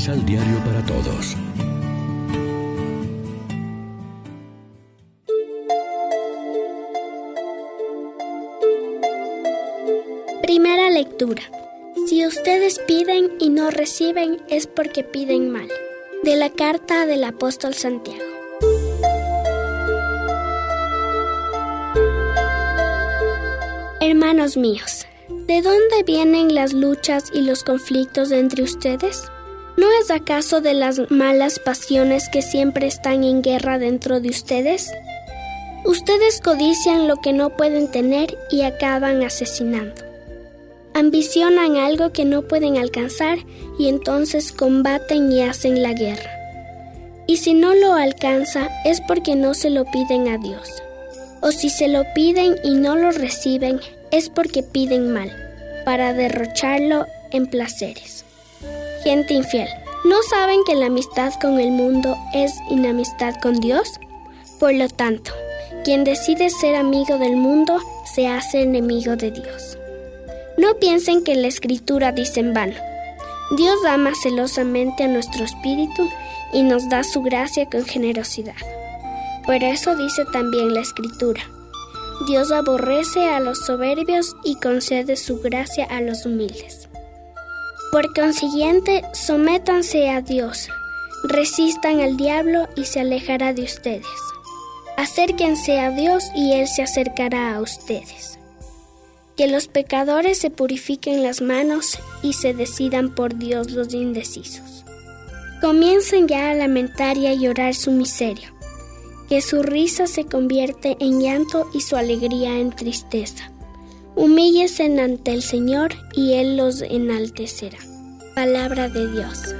Misal Diario para Todos. Primera lectura. Si ustedes piden y no reciben es porque piden mal. De la carta del apóstol Santiago. Hermanos míos, ¿de dónde vienen las luchas y los conflictos entre ustedes? ¿No es acaso de las malas pasiones que siempre están en guerra dentro de ustedes? Ustedes codician lo que no pueden tener y acaban asesinando. Ambicionan algo que no pueden alcanzar y entonces combaten y hacen la guerra. Y si no lo alcanza es porque no se lo piden a Dios. O si se lo piden y no lo reciben es porque piden mal, para derrocharlo en placeres. Gente infiel, ¿no saben que la amistad con el mundo es inamistad con Dios? Por lo tanto, quien decide ser amigo del mundo se hace enemigo de Dios. No piensen que la escritura dice en vano. Dios ama celosamente a nuestro espíritu y nos da su gracia con generosidad. Por eso dice también la escritura. Dios aborrece a los soberbios y concede su gracia a los humildes. Por consiguiente, sométanse a Dios, resistan al diablo y se alejará de ustedes. Acérquense a Dios y Él se acercará a ustedes. Que los pecadores se purifiquen las manos y se decidan por Dios los indecisos. Comiencen ya a lamentar y a llorar su miseria. Que su risa se convierte en llanto y su alegría en tristeza. Humíllese ante el Señor y Él los enaltecerá. Palabra de Dios.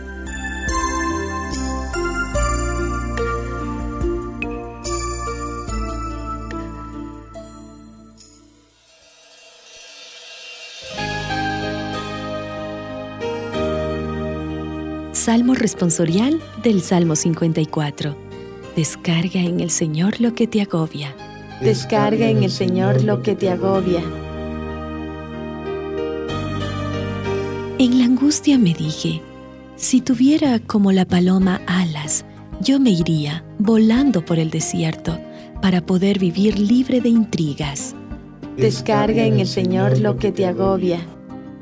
Salmo responsorial del Salmo 54. Descarga en el Señor lo que te agobia. Descarga en el Señor lo que te agobia. En la angustia me dije, si tuviera como la paloma alas, yo me iría volando por el desierto para poder vivir libre de intrigas. Descarga en el Señor lo que te agobia.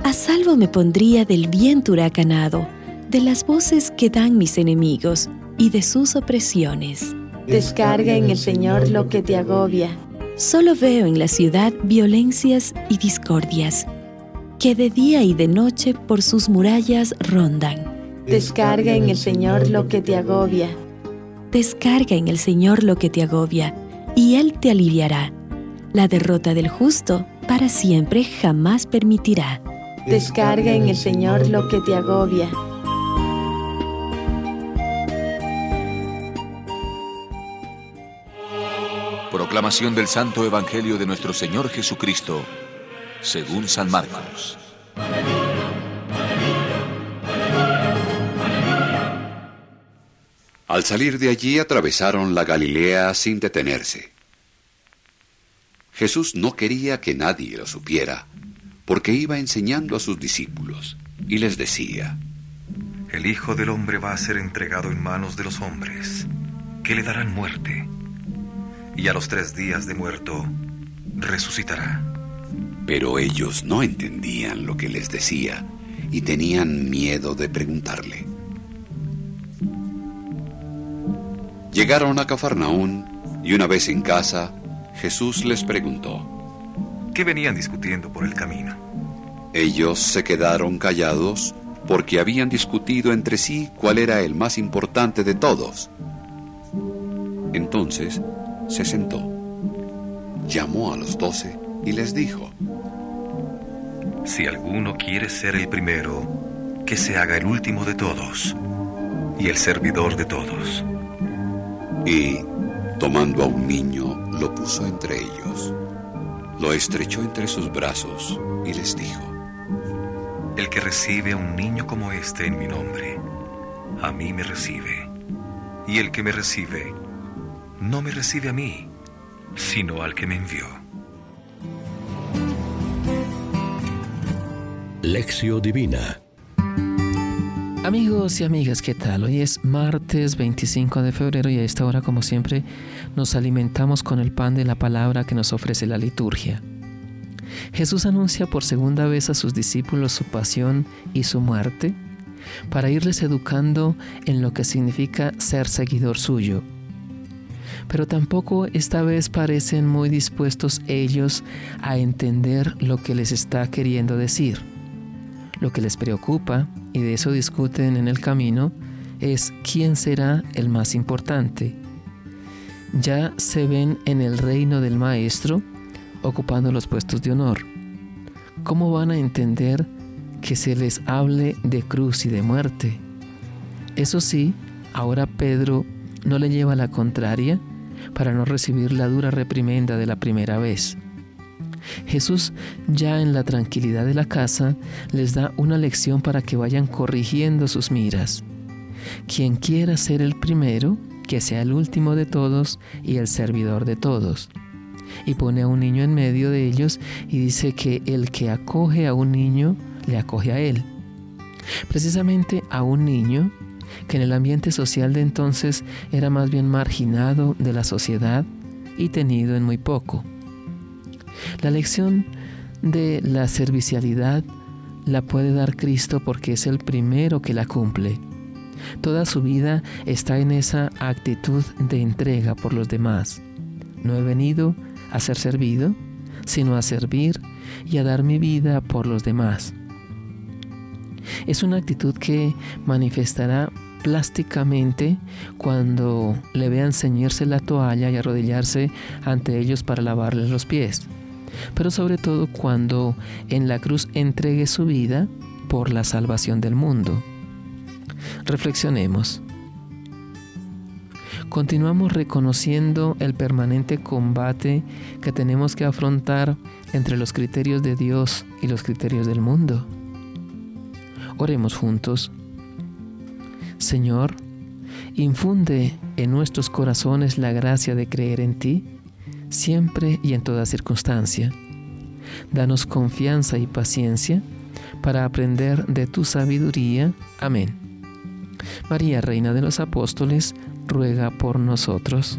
A salvo me pondría del viento huracanado de las voces que dan mis enemigos y de sus opresiones. Descarga en el Señor lo que te agobia. Solo veo en la ciudad violencias y discordias, que de día y de noche por sus murallas rondan. Descarga en el Señor lo que te agobia. Descarga en el Señor lo que te agobia, y Él te aliviará. La derrota del justo para siempre jamás permitirá. Descarga en el Señor lo que te agobia. Proclamación del Santo Evangelio de nuestro Señor Jesucristo, según San Marcos. Al salir de allí atravesaron la Galilea sin detenerse. Jesús no quería que nadie lo supiera, porque iba enseñando a sus discípulos, y les decía, El Hijo del Hombre va a ser entregado en manos de los hombres, que le darán muerte y a los tres días de muerto resucitará. Pero ellos no entendían lo que les decía y tenían miedo de preguntarle. Llegaron a Cafarnaún y una vez en casa, Jesús les preguntó, ¿qué venían discutiendo por el camino? Ellos se quedaron callados porque habían discutido entre sí cuál era el más importante de todos. Entonces se sentó, llamó a los doce y les dijo, Si alguno quiere ser el primero, que se haga el último de todos y el servidor de todos. Y, tomando a un niño, lo puso entre ellos, lo estrechó entre sus brazos y les dijo, El que recibe a un niño como este en mi nombre, a mí me recibe. Y el que me recibe, no me recibe a mí, sino al que me envió. Lección Divina Amigos y amigas, ¿qué tal? Hoy es martes 25 de febrero y a esta hora, como siempre, nos alimentamos con el pan de la palabra que nos ofrece la liturgia. Jesús anuncia por segunda vez a sus discípulos su pasión y su muerte para irles educando en lo que significa ser seguidor suyo. Pero tampoco esta vez parecen muy dispuestos ellos a entender lo que les está queriendo decir. Lo que les preocupa, y de eso discuten en el camino, es quién será el más importante. Ya se ven en el reino del Maestro ocupando los puestos de honor. ¿Cómo van a entender que se les hable de cruz y de muerte? Eso sí, ahora Pedro no le lleva la contraria para no recibir la dura reprimenda de la primera vez. Jesús, ya en la tranquilidad de la casa, les da una lección para que vayan corrigiendo sus miras. Quien quiera ser el primero, que sea el último de todos y el servidor de todos. Y pone a un niño en medio de ellos y dice que el que acoge a un niño, le acoge a él. Precisamente a un niño que en el ambiente social de entonces era más bien marginado de la sociedad y tenido en muy poco. La lección de la servicialidad la puede dar Cristo porque es el primero que la cumple. Toda su vida está en esa actitud de entrega por los demás. No he venido a ser servido, sino a servir y a dar mi vida por los demás. Es una actitud que manifestará plásticamente cuando le vean ceñirse la toalla y arrodillarse ante ellos para lavarles los pies pero sobre todo cuando en la cruz entregue su vida por la salvación del mundo. Reflexionemos. Continuamos reconociendo el permanente combate que tenemos que afrontar entre los criterios de Dios y los criterios del mundo. Oremos juntos. Señor, infunde en nuestros corazones la gracia de creer en ti siempre y en toda circunstancia. Danos confianza y paciencia para aprender de tu sabiduría. Amén. María, Reina de los Apóstoles, ruega por nosotros.